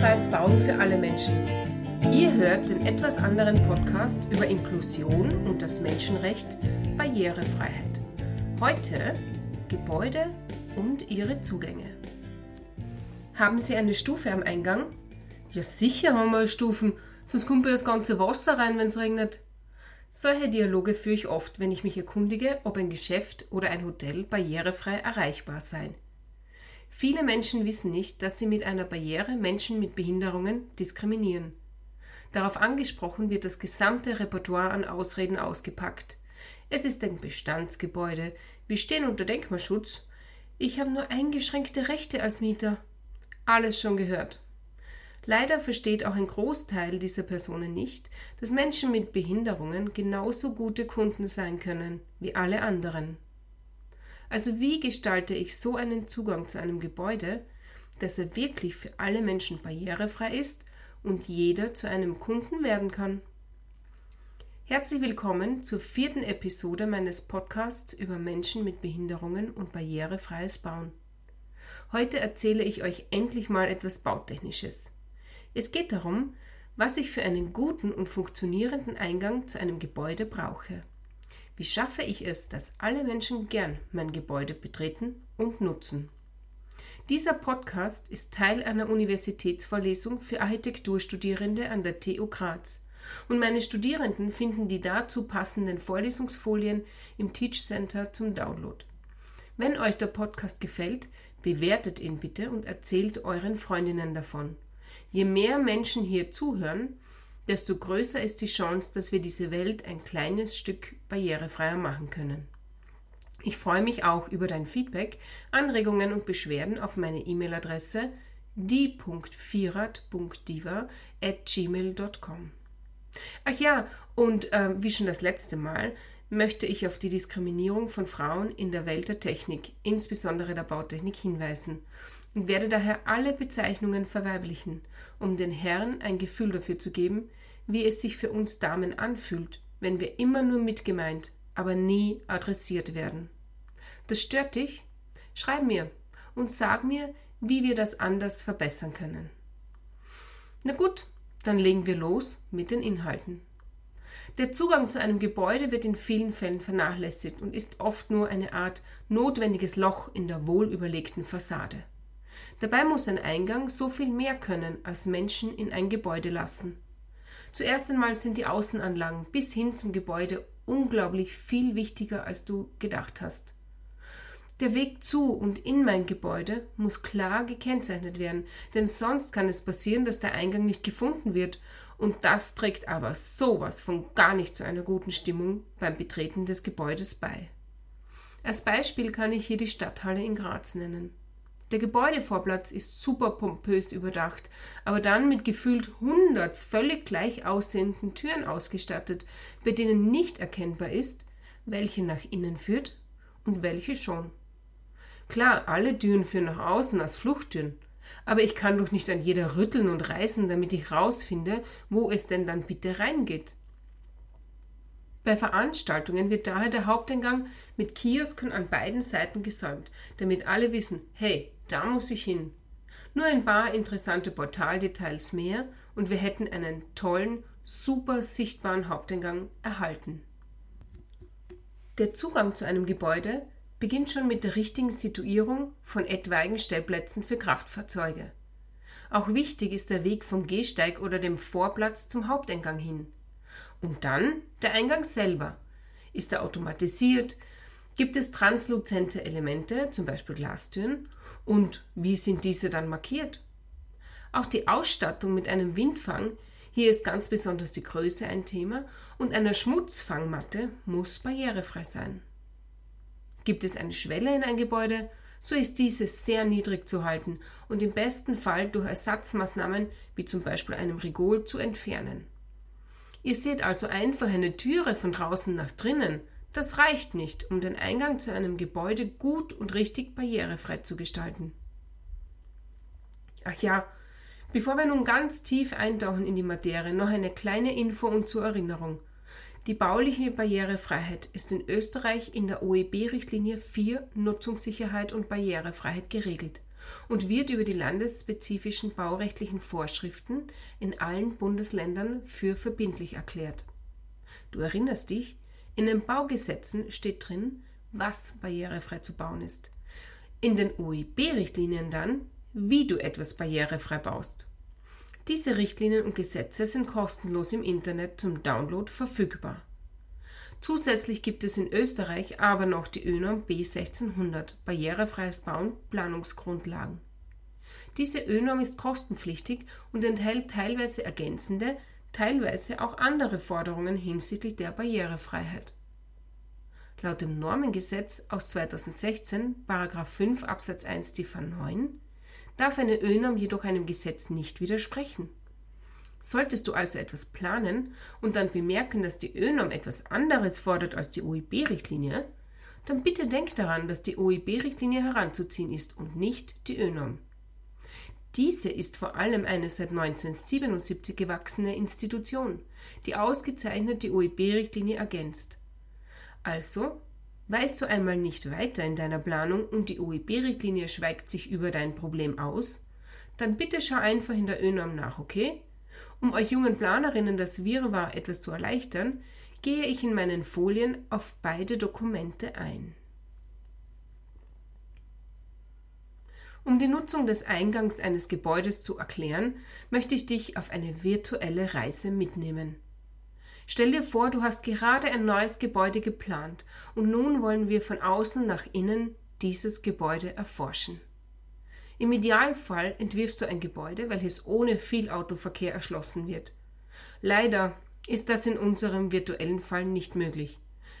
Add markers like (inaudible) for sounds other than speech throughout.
Barrierefreies Bauen für alle Menschen. Ihr hört den etwas anderen Podcast über Inklusion und das Menschenrecht Barrierefreiheit. Heute Gebäude und ihre Zugänge. Haben Sie eine Stufe am Eingang? Ja, sicher haben wir Stufen, sonst kommt das ganze Wasser rein, wenn es regnet. Solche Dialoge führe ich oft, wenn ich mich erkundige, ob ein Geschäft oder ein Hotel barrierefrei erreichbar sei. Viele Menschen wissen nicht, dass sie mit einer Barriere Menschen mit Behinderungen diskriminieren. Darauf angesprochen wird das gesamte Repertoire an Ausreden ausgepackt. Es ist ein Bestandsgebäude. Wir stehen unter Denkmalschutz. Ich habe nur eingeschränkte Rechte als Mieter. Alles schon gehört. Leider versteht auch ein Großteil dieser Personen nicht, dass Menschen mit Behinderungen genauso gute Kunden sein können wie alle anderen. Also wie gestalte ich so einen Zugang zu einem Gebäude, dass er wirklich für alle Menschen barrierefrei ist und jeder zu einem Kunden werden kann? Herzlich willkommen zur vierten Episode meines Podcasts über Menschen mit Behinderungen und barrierefreies Bauen. Heute erzähle ich euch endlich mal etwas Bautechnisches. Es geht darum, was ich für einen guten und funktionierenden Eingang zu einem Gebäude brauche. Wie schaffe ich es, dass alle Menschen gern mein Gebäude betreten und nutzen? Dieser Podcast ist Teil einer Universitätsvorlesung für Architekturstudierende an der TU Graz. Und meine Studierenden finden die dazu passenden Vorlesungsfolien im Teach Center zum Download. Wenn euch der Podcast gefällt, bewertet ihn bitte und erzählt euren Freundinnen davon. Je mehr Menschen hier zuhören, desto größer ist die Chance, dass wir diese Welt ein kleines Stück barrierefreier machen können. Ich freue mich auch über dein Feedback, Anregungen und Beschwerden auf meine E-Mail-Adresse die.vierat.diva@gmail.com. Ach ja, und äh, wie schon das letzte Mal möchte ich auf die Diskriminierung von Frauen in der Welt der Technik, insbesondere der Bautechnik, hinweisen und werde daher alle Bezeichnungen verweiblichen, um den Herren ein Gefühl dafür zu geben, wie es sich für uns Damen anfühlt, wenn wir immer nur mitgemeint, aber nie adressiert werden. Das stört dich? Schreib mir und sag mir, wie wir das anders verbessern können. Na gut, dann legen wir los mit den Inhalten. Der Zugang zu einem Gebäude wird in vielen Fällen vernachlässigt und ist oft nur eine Art notwendiges Loch in der wohlüberlegten Fassade. Dabei muss ein Eingang so viel mehr können, als Menschen in ein Gebäude lassen. Zuerst einmal sind die Außenanlagen bis hin zum Gebäude unglaublich viel wichtiger, als du gedacht hast. Der Weg zu und in mein Gebäude muss klar gekennzeichnet werden, denn sonst kann es passieren, dass der Eingang nicht gefunden wird und das trägt aber sowas von gar nicht zu einer guten Stimmung beim Betreten des Gebäudes bei. Als Beispiel kann ich hier die Stadthalle in Graz nennen. Der Gebäudevorplatz ist super pompös überdacht, aber dann mit gefühlt 100 völlig gleich aussehenden Türen ausgestattet, bei denen nicht erkennbar ist, welche nach innen führt und welche schon. Klar, alle Türen führen nach außen als Fluchttüren, aber ich kann doch nicht an jeder rütteln und reißen, damit ich rausfinde, wo es denn dann bitte reingeht. Bei Veranstaltungen wird daher der Haupteingang mit Kiosken an beiden Seiten gesäumt, damit alle wissen, hey, da muss ich hin. Nur ein paar interessante Portaldetails mehr und wir hätten einen tollen, super sichtbaren Haupteingang erhalten. Der Zugang zu einem Gebäude beginnt schon mit der richtigen Situierung von etwaigen Stellplätzen für Kraftfahrzeuge. Auch wichtig ist der Weg vom Gehsteig oder dem Vorplatz zum Haupteingang hin. Und dann der Eingang selber. Ist er automatisiert? Gibt es transluzente Elemente, zum Beispiel Glastüren? Und wie sind diese dann markiert? Auch die Ausstattung mit einem Windfang, hier ist ganz besonders die Größe ein Thema, und einer Schmutzfangmatte muss barrierefrei sein. Gibt es eine Schwelle in ein Gebäude, so ist diese sehr niedrig zu halten und im besten Fall durch Ersatzmaßnahmen wie zum Beispiel einem Rigol zu entfernen. Ihr seht also einfach eine Türe von draußen nach drinnen, das reicht nicht, um den Eingang zu einem Gebäude gut und richtig barrierefrei zu gestalten. Ach ja, bevor wir nun ganz tief eintauchen in die Materie, noch eine kleine Info und zur Erinnerung. Die bauliche Barrierefreiheit ist in Österreich in der OEB-Richtlinie 4 Nutzungssicherheit und Barrierefreiheit geregelt und wird über die landesspezifischen baurechtlichen Vorschriften in allen Bundesländern für verbindlich erklärt. Du erinnerst dich, in den Baugesetzen steht drin, was barrierefrei zu bauen ist. In den OIB-Richtlinien dann, wie du etwas barrierefrei baust. Diese Richtlinien und Gesetze sind kostenlos im Internet zum Download verfügbar. Zusätzlich gibt es in Österreich aber noch die ÖNORM B1600 Barrierefreies Bauen Planungsgrundlagen. Diese ÖNORM ist kostenpflichtig und enthält teilweise ergänzende, teilweise auch andere Forderungen hinsichtlich der Barrierefreiheit. Laut dem Normengesetz aus 2016, 5 Absatz 1 Ziffer 9, darf eine ÖNORM jedoch einem Gesetz nicht widersprechen. Solltest du also etwas planen und dann bemerken, dass die ÖNORM etwas anderes fordert als die OIB-Richtlinie, dann bitte denk daran, dass die OIB-Richtlinie heranzuziehen ist und nicht die ÖNORM. Diese ist vor allem eine seit 1977 gewachsene Institution, die ausgezeichnet die OIB-Richtlinie ergänzt. Also, weißt du einmal nicht weiter in deiner Planung und die OIB-Richtlinie schweigt sich über dein Problem aus, dann bitte schau einfach in der ÖNORM nach, okay? Um euch jungen Planerinnen das Wirrwarr etwas zu erleichtern, gehe ich in meinen Folien auf beide Dokumente ein. Um die Nutzung des Eingangs eines Gebäudes zu erklären, möchte ich dich auf eine virtuelle Reise mitnehmen. Stell dir vor, du hast gerade ein neues Gebäude geplant und nun wollen wir von außen nach innen dieses Gebäude erforschen. Im Idealfall entwirfst du ein Gebäude, welches ohne viel Autoverkehr erschlossen wird. Leider ist das in unserem virtuellen Fall nicht möglich.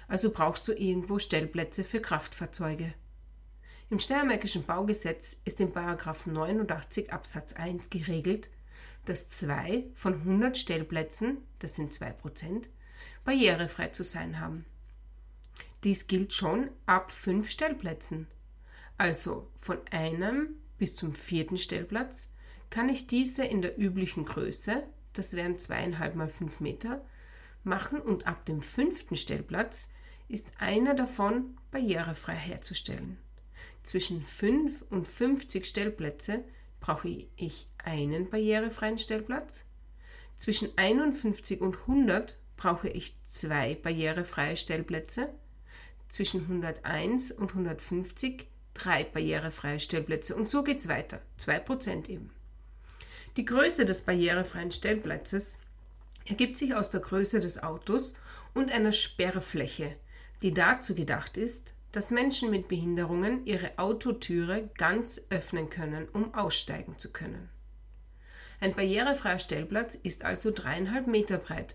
Also brauchst du irgendwo Stellplätze für Kraftfahrzeuge. Im Steiermärkischen Baugesetz ist in 89 Absatz 1 geregelt, dass zwei von 100 Stellplätzen, das sind 2%, barrierefrei zu sein haben. Dies gilt schon ab fünf Stellplätzen. Also von einem bis zum vierten Stellplatz kann ich diese in der üblichen Größe, das wären zweieinhalb mal fünf Meter, machen und ab dem fünften Stellplatz ist einer davon barrierefrei herzustellen. Zwischen 5 und 50 Stellplätze brauche ich einen barrierefreien Stellplatz. Zwischen 51 und 100 brauche ich zwei barrierefreie Stellplätze. Zwischen 101 und 150 drei barrierefreie Stellplätze und so geht es weiter. 2% eben. Die Größe des barrierefreien Stellplatzes ergibt sich aus der Größe des Autos und einer Sperrfläche, die dazu gedacht ist, dass Menschen mit Behinderungen ihre Autotüre ganz öffnen können, um aussteigen zu können. Ein barrierefreier Stellplatz ist also dreieinhalb Meter breit.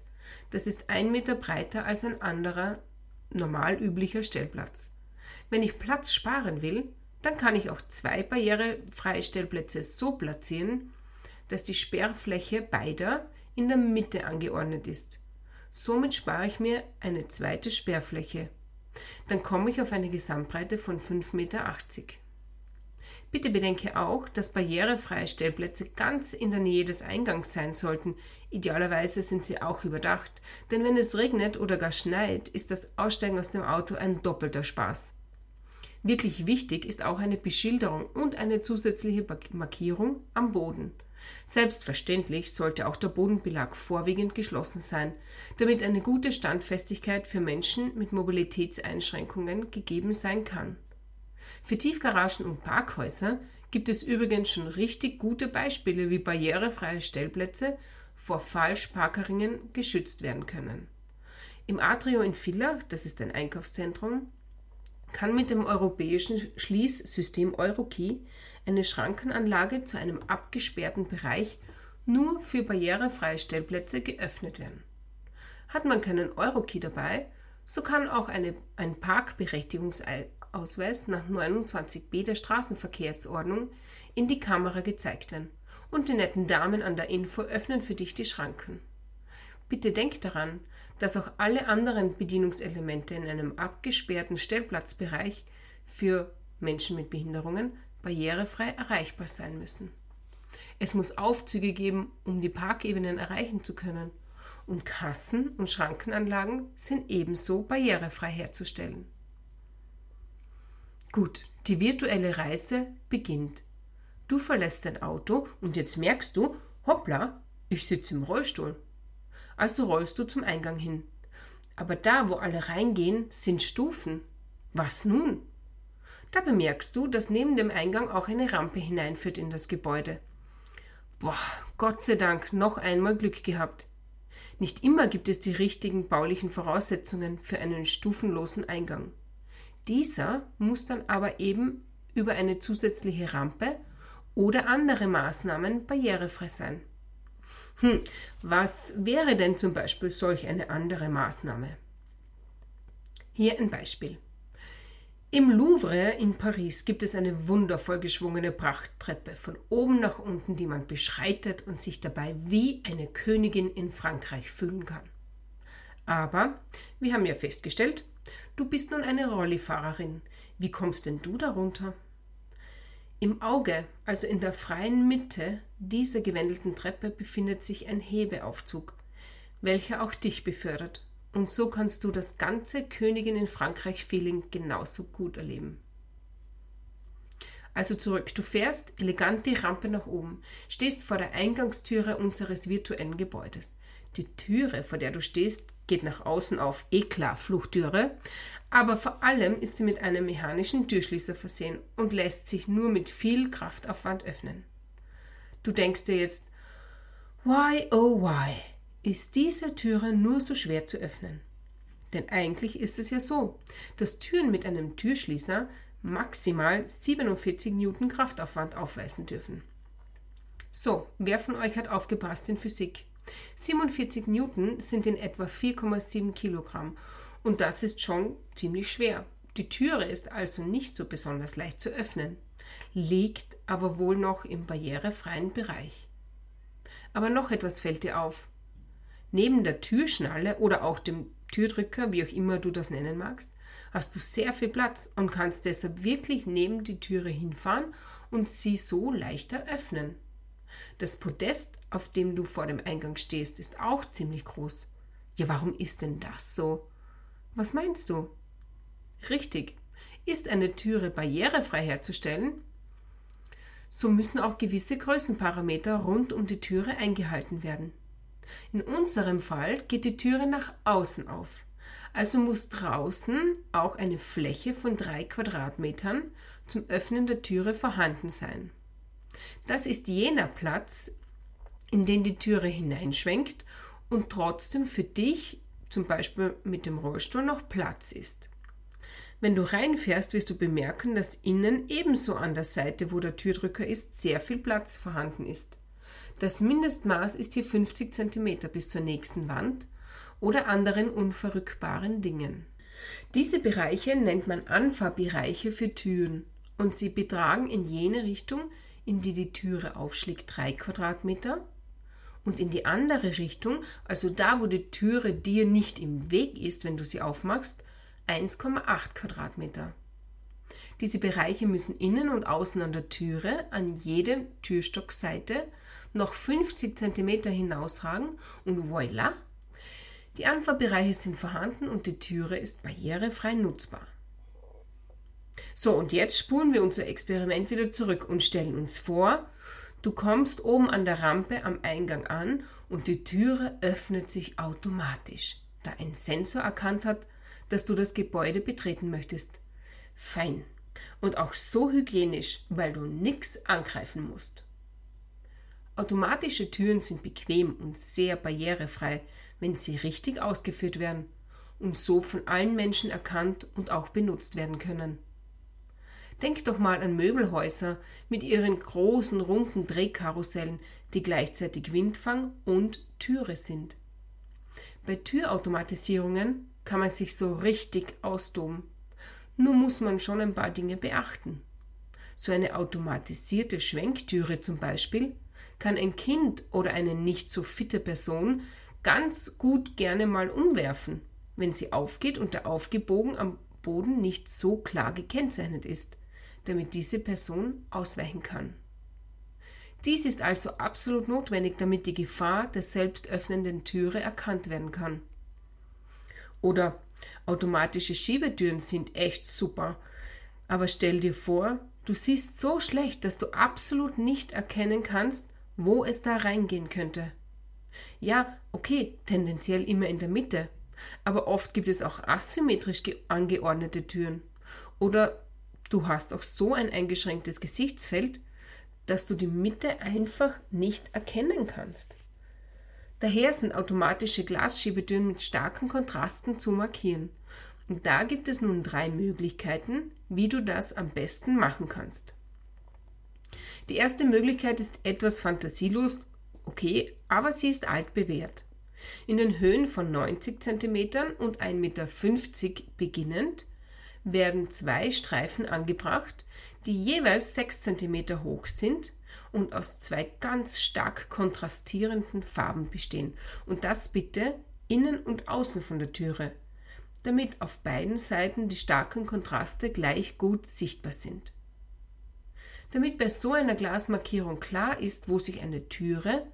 Das ist ein Meter breiter als ein anderer normal üblicher Stellplatz. Wenn ich Platz sparen will, dann kann ich auch zwei barrierefreie Stellplätze so platzieren, dass die Sperrfläche beider in der Mitte angeordnet ist. Somit spare ich mir eine zweite Sperrfläche. Dann komme ich auf eine Gesamtbreite von 5,80 Meter. Bitte bedenke auch, dass barrierefreie Stellplätze ganz in der Nähe des Eingangs sein sollten. Idealerweise sind sie auch überdacht, denn wenn es regnet oder gar schneit, ist das Aussteigen aus dem Auto ein doppelter Spaß. Wirklich wichtig ist auch eine Beschilderung und eine zusätzliche Markierung am Boden. Selbstverständlich sollte auch der Bodenbelag vorwiegend geschlossen sein, damit eine gute Standfestigkeit für Menschen mit Mobilitätseinschränkungen gegeben sein kann. Für Tiefgaragen und Parkhäuser gibt es übrigens schon richtig gute Beispiele, wie barrierefreie Stellplätze vor Falschparkeringen geschützt werden können. Im Atrio in Villach, das ist ein Einkaufszentrum, kann mit dem europäischen Schließsystem Eurokey eine Schrankenanlage zu einem abgesperrten Bereich nur für barrierefreie Stellplätze geöffnet werden. Hat man keinen Eurokey dabei, so kann auch eine, ein Parkberechtigungsausweis nach 29b der Straßenverkehrsordnung in die Kamera gezeigt werden und die netten Damen an der Info öffnen für dich die Schranken. Bitte denk daran, dass auch alle anderen Bedienungselemente in einem abgesperrten Stellplatzbereich für Menschen mit Behinderungen barrierefrei erreichbar sein müssen. Es muss Aufzüge geben, um die Parkebenen erreichen zu können. Und Kassen und Schrankenanlagen sind ebenso barrierefrei herzustellen. Gut, die virtuelle Reise beginnt. Du verlässt dein Auto und jetzt merkst du, hoppla, ich sitze im Rollstuhl. Also rollst du zum Eingang hin. Aber da, wo alle reingehen, sind Stufen. Was nun? Da bemerkst du, dass neben dem Eingang auch eine Rampe hineinführt in das Gebäude. Boah, Gott sei Dank, noch einmal Glück gehabt. Nicht immer gibt es die richtigen baulichen Voraussetzungen für einen stufenlosen Eingang. Dieser muss dann aber eben über eine zusätzliche Rampe oder andere Maßnahmen barrierefrei sein. Hm, was wäre denn zum Beispiel solch eine andere Maßnahme? Hier ein Beispiel. Im Louvre in Paris gibt es eine wundervoll geschwungene Prachttreppe von oben nach unten, die man beschreitet und sich dabei wie eine Königin in Frankreich fühlen kann. Aber, wir haben ja festgestellt, du bist nun eine Rollifahrerin. Wie kommst denn du darunter? Im Auge, also in der freien Mitte dieser gewendelten Treppe, befindet sich ein Hebeaufzug, welcher auch dich befördert. Und so kannst du das ganze Königin in Frankreich-Feeling genauso gut erleben. Also zurück, du fährst elegant die Rampe nach oben, stehst vor der Eingangstüre unseres virtuellen Gebäudes. Die Türe, vor der du stehst, geht nach außen auf, eh klar, Fluchttüre, aber vor allem ist sie mit einem mechanischen Türschließer versehen und lässt sich nur mit viel Kraftaufwand öffnen. Du denkst dir jetzt, why oh why ist diese Türe nur so schwer zu öffnen? Denn eigentlich ist es ja so, dass Türen mit einem Türschließer maximal 47 Newton Kraftaufwand aufweisen dürfen. So, wer von euch hat aufgepasst in Physik? 47 Newton sind in etwa 4,7 Kilogramm und das ist schon ziemlich schwer. Die Türe ist also nicht so besonders leicht zu öffnen, liegt aber wohl noch im barrierefreien Bereich. Aber noch etwas fällt dir auf. Neben der Türschnalle oder auch dem Türdrücker, wie auch immer du das nennen magst, hast du sehr viel Platz und kannst deshalb wirklich neben die Türe hinfahren und sie so leichter öffnen. Das Podest, auf dem du vor dem Eingang stehst, ist auch ziemlich groß. Ja, warum ist denn das so? Was meinst du? Richtig. Ist eine Türe barrierefrei herzustellen? So müssen auch gewisse Größenparameter rund um die Türe eingehalten werden. In unserem Fall geht die Türe nach außen auf. Also muss draußen auch eine Fläche von drei Quadratmetern zum Öffnen der Türe vorhanden sein. Das ist jener Platz, in den die Türe hineinschwenkt und trotzdem für dich, zum Beispiel mit dem Rollstuhl, noch Platz ist. Wenn du reinfährst, wirst du bemerken, dass innen ebenso an der Seite, wo der Türdrücker ist, sehr viel Platz vorhanden ist. Das Mindestmaß ist hier 50 cm bis zur nächsten Wand oder anderen unverrückbaren Dingen. Diese Bereiche nennt man Anfahrbereiche für Türen und sie betragen in jene Richtung, in die die Türe aufschlägt, 3 Quadratmeter und in die andere Richtung, also da, wo die Türe dir nicht im Weg ist, wenn du sie aufmachst, 1,8 Quadratmeter. Diese Bereiche müssen innen und außen an der Türe an jede Türstockseite noch 50 cm hinausragen und voilà, die Anfahrbereiche sind vorhanden und die Türe ist barrierefrei nutzbar. So, und jetzt spulen wir unser Experiment wieder zurück und stellen uns vor, du kommst oben an der Rampe am Eingang an und die Türe öffnet sich automatisch, da ein Sensor erkannt hat, dass du das Gebäude betreten möchtest. Fein. Und auch so hygienisch, weil du nichts angreifen musst. Automatische Türen sind bequem und sehr barrierefrei, wenn sie richtig ausgeführt werden und so von allen Menschen erkannt und auch benutzt werden können. Denk doch mal an Möbelhäuser mit ihren großen runden Drehkarussellen, die gleichzeitig Windfang und Türe sind. Bei Türautomatisierungen kann man sich so richtig austoben. Nur muss man schon ein paar Dinge beachten. So eine automatisierte Schwenktüre zum Beispiel kann ein Kind oder eine nicht so fitte Person ganz gut gerne mal umwerfen, wenn sie aufgeht und der Aufgebogen am Boden nicht so klar gekennzeichnet ist damit diese Person ausweichen kann. Dies ist also absolut notwendig, damit die Gefahr der selbst öffnenden Türe erkannt werden kann. Oder automatische Schiebetüren sind echt super, aber stell dir vor, Du siehst so schlecht, dass du absolut nicht erkennen kannst, wo es da reingehen könnte. Ja, okay, tendenziell immer in der Mitte, aber oft gibt es auch asymmetrisch angeordnete Türen. Oder du hast auch so ein eingeschränktes Gesichtsfeld, dass du die Mitte einfach nicht erkennen kannst. Daher sind automatische Glasschiebetüren mit starken Kontrasten zu markieren. Und da gibt es nun drei Möglichkeiten, wie du das am besten machen kannst. Die erste Möglichkeit ist etwas fantasielos, okay, aber sie ist altbewährt. In den Höhen von 90 cm und 1,50 Meter beginnend werden zwei Streifen angebracht, die jeweils 6 cm hoch sind und aus zwei ganz stark kontrastierenden Farben bestehen. Und das bitte innen und außen von der Türe, damit auf beiden Seiten die starken Kontraste gleich gut sichtbar sind. Damit bei so einer Glasmarkierung klar ist, wo sich eine Türe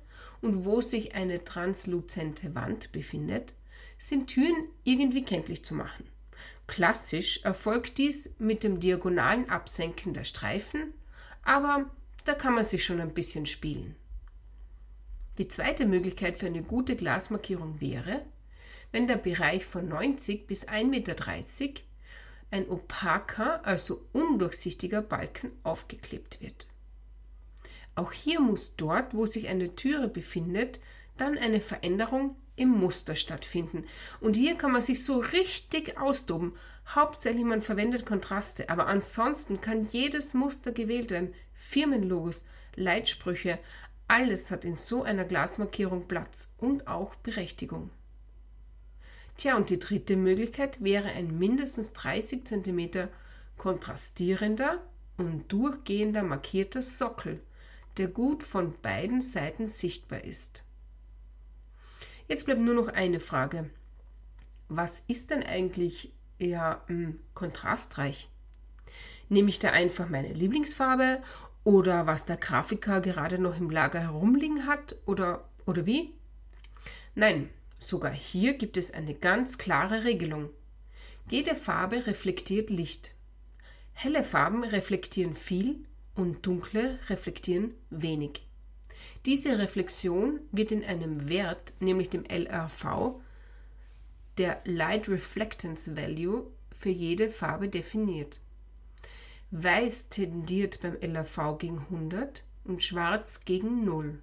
und wo sich eine transluzente Wand befindet, sind Türen irgendwie kenntlich zu machen. Klassisch erfolgt dies mit dem diagonalen Absenken der Streifen, aber da kann man sich schon ein bisschen spielen. Die zweite Möglichkeit für eine gute Glasmarkierung wäre, wenn der Bereich von 90 bis 1,30 Meter ein opaker, also undurchsichtiger Balken aufgeklebt wird. Auch hier muss dort, wo sich eine Türe befindet, dann eine Veränderung im Muster stattfinden. Und hier kann man sich so richtig austoben. Hauptsächlich man verwendet Kontraste, aber ansonsten kann jedes Muster gewählt werden. Firmenlogos, Leitsprüche, alles hat in so einer Glasmarkierung Platz und auch Berechtigung. Tja, und die dritte Möglichkeit wäre ein mindestens 30 cm kontrastierender und durchgehender markierter Sockel, der gut von beiden Seiten sichtbar ist. Jetzt bleibt nur noch eine Frage. Was ist denn eigentlich eher hm, kontrastreich? Nehme ich da einfach meine Lieblingsfarbe oder was der Grafiker gerade noch im Lager herumliegen hat oder, oder wie? Nein, sogar hier gibt es eine ganz klare Regelung. Jede Farbe reflektiert Licht. Helle Farben reflektieren viel und dunkle reflektieren wenig. Diese Reflexion wird in einem Wert, nämlich dem LRV, der Light Reflectance Value, für jede Farbe definiert. Weiß tendiert beim LRV gegen 100 und Schwarz gegen 0.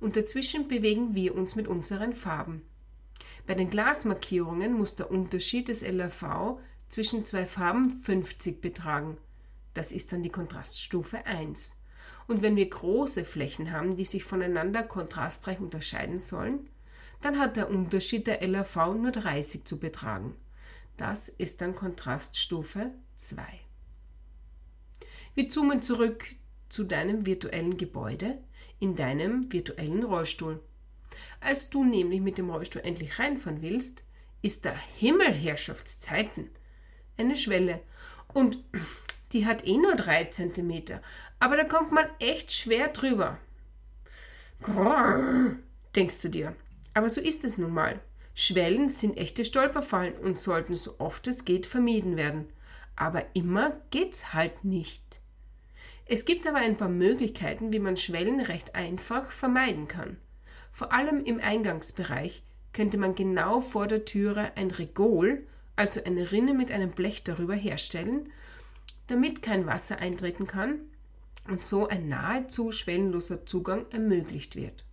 Und dazwischen bewegen wir uns mit unseren Farben. Bei den Glasmarkierungen muss der Unterschied des LRV zwischen zwei Farben 50 betragen. Das ist dann die Kontraststufe 1. Und wenn wir große Flächen haben, die sich voneinander kontrastreich unterscheiden sollen, dann hat der Unterschied der LAV nur 30 zu betragen. Das ist dann Kontraststufe 2. Wir zoomen zurück zu deinem virtuellen Gebäude in deinem virtuellen Rollstuhl. Als du nämlich mit dem Rollstuhl endlich reinfahren willst, ist der Himmelherrschaftszeiten eine Schwelle und die hat eh nur 3 cm, aber da kommt man echt schwer drüber. Grrr, denkst du dir. Aber so ist es nun mal. Schwellen sind echte Stolperfallen und sollten so oft es geht vermieden werden. Aber immer geht's halt nicht. Es gibt aber ein paar Möglichkeiten, wie man Schwellen recht einfach vermeiden kann. Vor allem im Eingangsbereich könnte man genau vor der Türe ein Regol, also eine Rinne mit einem Blech darüber herstellen, damit kein Wasser eintreten kann und so ein nahezu schwellenloser Zugang ermöglicht wird.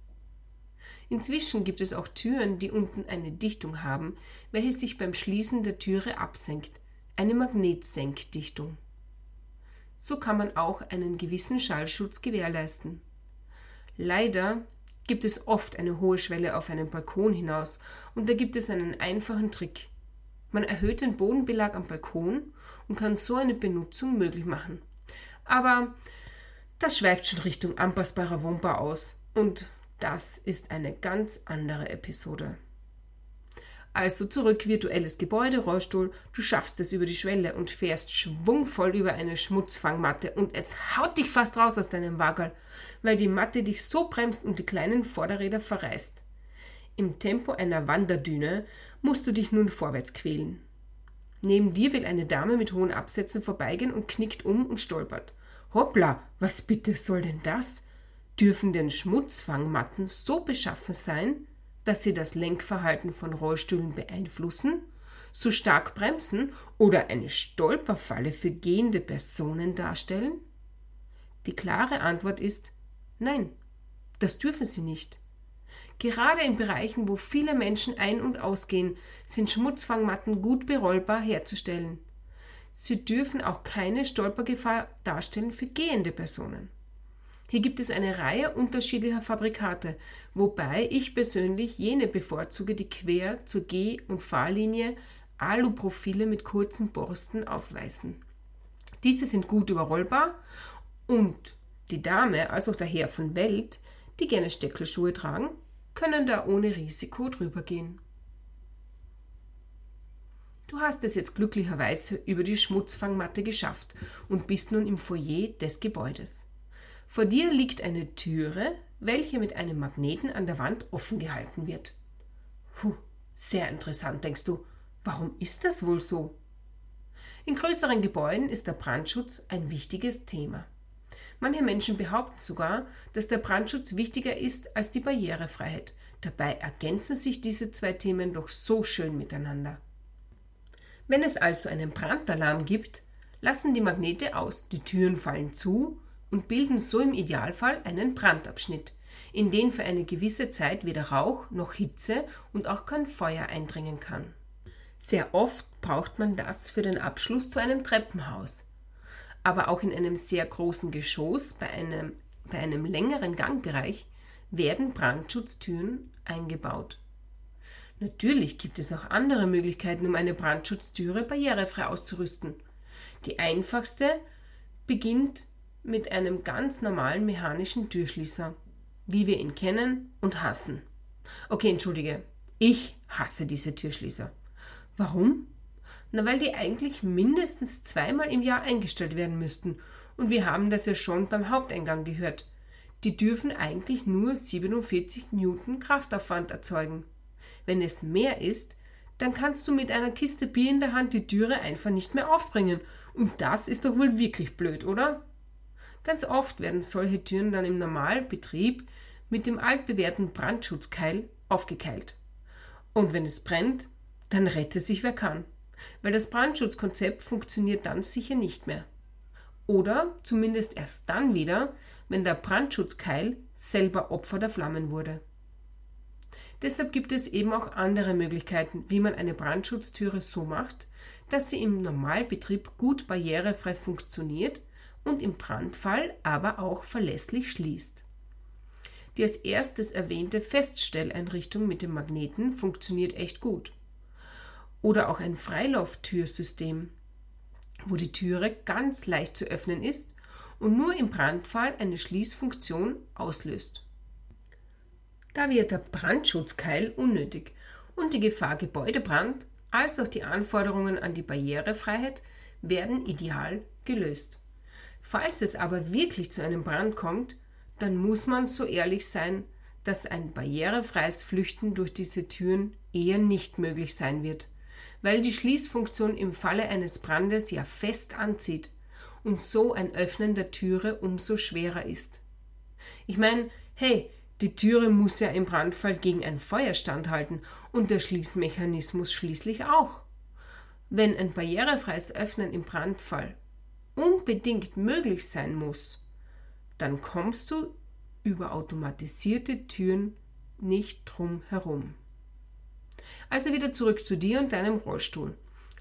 Inzwischen gibt es auch Türen, die unten eine Dichtung haben, welche sich beim Schließen der Türe absenkt, eine Magnetsenkdichtung. So kann man auch einen gewissen Schallschutz gewährleisten. Leider gibt es oft eine hohe Schwelle auf einen Balkon hinaus und da gibt es einen einfachen Trick. Man erhöht den Bodenbelag am Balkon und kann so eine Benutzung möglich machen. Aber das schweift schon Richtung anpassbarer Wohnbau aus und das ist eine ganz andere Episode. Also zurück virtuelles Gebäude, Rollstuhl, du schaffst es über die Schwelle und fährst schwungvoll über eine Schmutzfangmatte und es haut dich fast raus aus deinem Wagel, weil die Matte dich so bremst und die kleinen Vorderräder verreißt. Im Tempo einer Wanderdüne musst du dich nun vorwärts quälen. Neben dir will eine Dame mit hohen Absätzen vorbeigehen und knickt um und stolpert. Hoppla, was bitte soll denn das? Dürfen denn Schmutzfangmatten so beschaffen sein, dass sie das Lenkverhalten von Rollstühlen beeinflussen, so stark bremsen oder eine Stolperfalle für gehende Personen darstellen? Die klare Antwort ist nein, das dürfen sie nicht. Gerade in Bereichen, wo viele Menschen ein- und ausgehen, sind Schmutzfangmatten gut berollbar herzustellen. Sie dürfen auch keine Stolpergefahr darstellen für gehende Personen. Hier gibt es eine Reihe unterschiedlicher Fabrikate, wobei ich persönlich jene bevorzuge, die quer zur Geh- und Fahrlinie Aluprofile mit kurzen Borsten aufweisen. Diese sind gut überrollbar und die Dame, als auch der Herr von Welt, die gerne Steckelschuhe tragen, können da ohne Risiko drüber gehen. Du hast es jetzt glücklicherweise über die Schmutzfangmatte geschafft und bist nun im Foyer des Gebäudes. Vor dir liegt eine Türe, welche mit einem Magneten an der Wand offen gehalten wird. Puh, sehr interessant, denkst du. Warum ist das wohl so? In größeren Gebäuden ist der Brandschutz ein wichtiges Thema. Manche Menschen behaupten sogar, dass der Brandschutz wichtiger ist als die Barrierefreiheit. Dabei ergänzen sich diese zwei Themen doch so schön miteinander. Wenn es also einen Brandalarm gibt, lassen die Magnete aus, die Türen fallen zu und bilden so im Idealfall einen Brandabschnitt, in den für eine gewisse Zeit weder Rauch noch Hitze und auch kein Feuer eindringen kann. Sehr oft braucht man das für den Abschluss zu einem Treppenhaus aber auch in einem sehr großen Geschoss bei einem, bei einem längeren Gangbereich werden Brandschutztüren eingebaut. Natürlich gibt es auch andere Möglichkeiten, um eine Brandschutztüre barrierefrei auszurüsten. Die einfachste beginnt mit einem ganz normalen mechanischen Türschließer, wie wir ihn kennen und hassen. Okay, entschuldige, ich hasse diese Türschließer. Warum? Na, weil die eigentlich mindestens zweimal im Jahr eingestellt werden müssten. Und wir haben das ja schon beim Haupteingang gehört. Die dürfen eigentlich nur 47 Newton Kraftaufwand erzeugen. Wenn es mehr ist, dann kannst du mit einer Kiste Bier in der Hand die Türe einfach nicht mehr aufbringen. Und das ist doch wohl wirklich blöd, oder? Ganz oft werden solche Türen dann im Normalbetrieb mit dem altbewährten Brandschutzkeil aufgekeilt. Und wenn es brennt, dann rette sich wer kann weil das Brandschutzkonzept funktioniert dann sicher nicht mehr. Oder zumindest erst dann wieder, wenn der Brandschutzkeil selber Opfer der Flammen wurde. Deshalb gibt es eben auch andere Möglichkeiten, wie man eine Brandschutztüre so macht, dass sie im Normalbetrieb gut barrierefrei funktioniert und im Brandfall aber auch verlässlich schließt. Die als erstes erwähnte Feststelleinrichtung mit dem Magneten funktioniert echt gut. Oder auch ein Freilauftürsystem, wo die Türe ganz leicht zu öffnen ist und nur im Brandfall eine Schließfunktion auslöst. Da wird der Brandschutzkeil unnötig und die Gefahr Gebäudebrand als auch die Anforderungen an die Barrierefreiheit werden ideal gelöst. Falls es aber wirklich zu einem Brand kommt, dann muss man so ehrlich sein, dass ein barrierefreies Flüchten durch diese Türen eher nicht möglich sein wird weil die Schließfunktion im Falle eines Brandes ja fest anzieht und so ein Öffnen der Türe umso schwerer ist. Ich meine, hey, die Türe muss ja im Brandfall gegen ein Feuer standhalten und der Schließmechanismus schließlich auch. Wenn ein barrierefreies Öffnen im Brandfall unbedingt möglich sein muss, dann kommst du über automatisierte Türen nicht drum herum. Also wieder zurück zu dir und deinem Rollstuhl.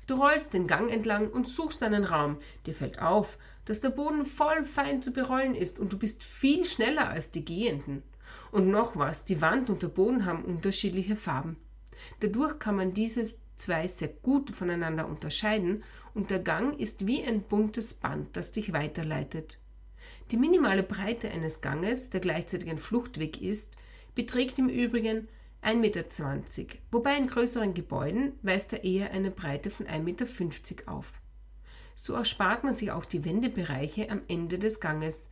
Du rollst den Gang entlang und suchst einen Raum. Dir fällt auf, dass der Boden voll fein zu berollen ist und du bist viel schneller als die Gehenden. Und noch was, die Wand und der Boden haben unterschiedliche Farben. Dadurch kann man diese zwei sehr gut voneinander unterscheiden und der Gang ist wie ein buntes Band, das dich weiterleitet. Die minimale Breite eines Ganges, der gleichzeitig ein Fluchtweg ist, beträgt im Übrigen 1,20 Meter, wobei in größeren Gebäuden weist er eher eine Breite von 1,50 Meter auf. So erspart man sich auch die Wendebereiche am Ende des Ganges,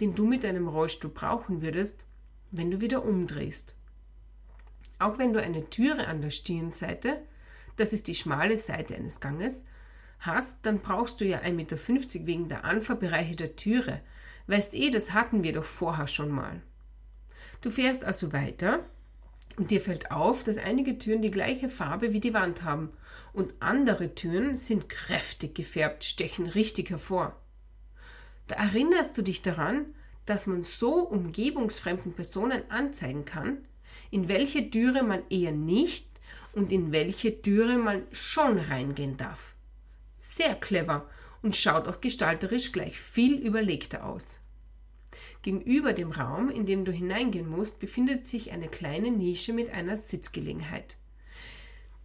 den du mit deinem Rollstuhl brauchen würdest, wenn du wieder umdrehst. Auch wenn du eine Türe an der Stirnseite, das ist die schmale Seite eines Ganges, hast, dann brauchst du ja 1,50 Meter wegen der Anfahrbereiche der Türe. Weißt eh, das hatten wir doch vorher schon mal. Du fährst also weiter und dir fällt auf, dass einige Türen die gleiche Farbe wie die Wand haben und andere Türen sind kräftig gefärbt, stechen richtig hervor. Da erinnerst du dich daran, dass man so umgebungsfremden Personen anzeigen kann, in welche Türe man eher nicht und in welche Türe man schon reingehen darf. Sehr clever und schaut auch gestalterisch gleich viel überlegter aus. Gegenüber dem Raum, in dem du hineingehen musst, befindet sich eine kleine Nische mit einer Sitzgelegenheit.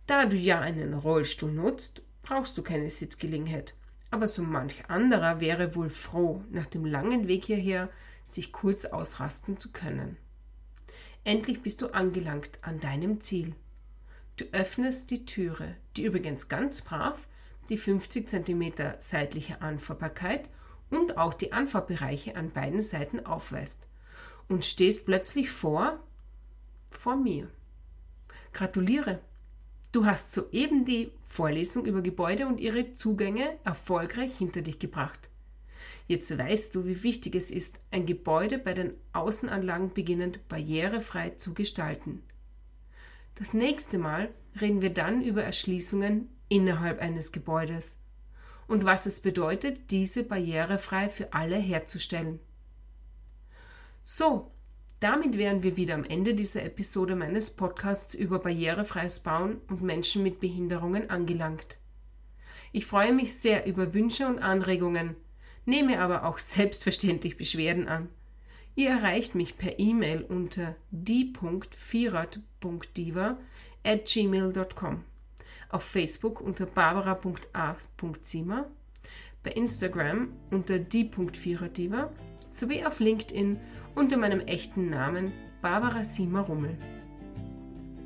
Da du ja einen Rollstuhl nutzt, brauchst du keine Sitzgelegenheit. Aber so manch anderer wäre wohl froh, nach dem langen Weg hierher sich kurz ausrasten zu können. Endlich bist du angelangt an deinem Ziel. Du öffnest die Türe, die übrigens ganz brav die 50 cm seitliche Anfahrbarkeit und auch die Anfahrbereiche an beiden Seiten aufweist und stehst plötzlich vor vor mir. Gratuliere! Du hast soeben die Vorlesung über Gebäude und ihre Zugänge erfolgreich hinter dich gebracht. Jetzt weißt du, wie wichtig es ist, ein Gebäude bei den Außenanlagen beginnend barrierefrei zu gestalten. Das nächste Mal reden wir dann über Erschließungen innerhalb eines Gebäudes und was es bedeutet, diese barrierefrei für alle herzustellen. So, damit wären wir wieder am Ende dieser Episode meines Podcasts über barrierefreies Bauen und Menschen mit Behinderungen angelangt. Ich freue mich sehr über Wünsche und Anregungen, nehme aber auch (laughs) selbstverständlich Beschwerden an. Ihr erreicht mich per E-Mail unter die.vierat.diva at gmail.com auf Facebook unter barbara.a.zimmer, bei Instagram unter die.viererdiva sowie auf LinkedIn unter meinem echten Namen Barbara Sima Rummel.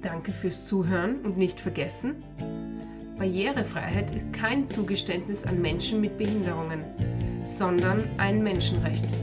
Danke fürs Zuhören und nicht vergessen, Barrierefreiheit ist kein Zugeständnis an Menschen mit Behinderungen, sondern ein Menschenrecht.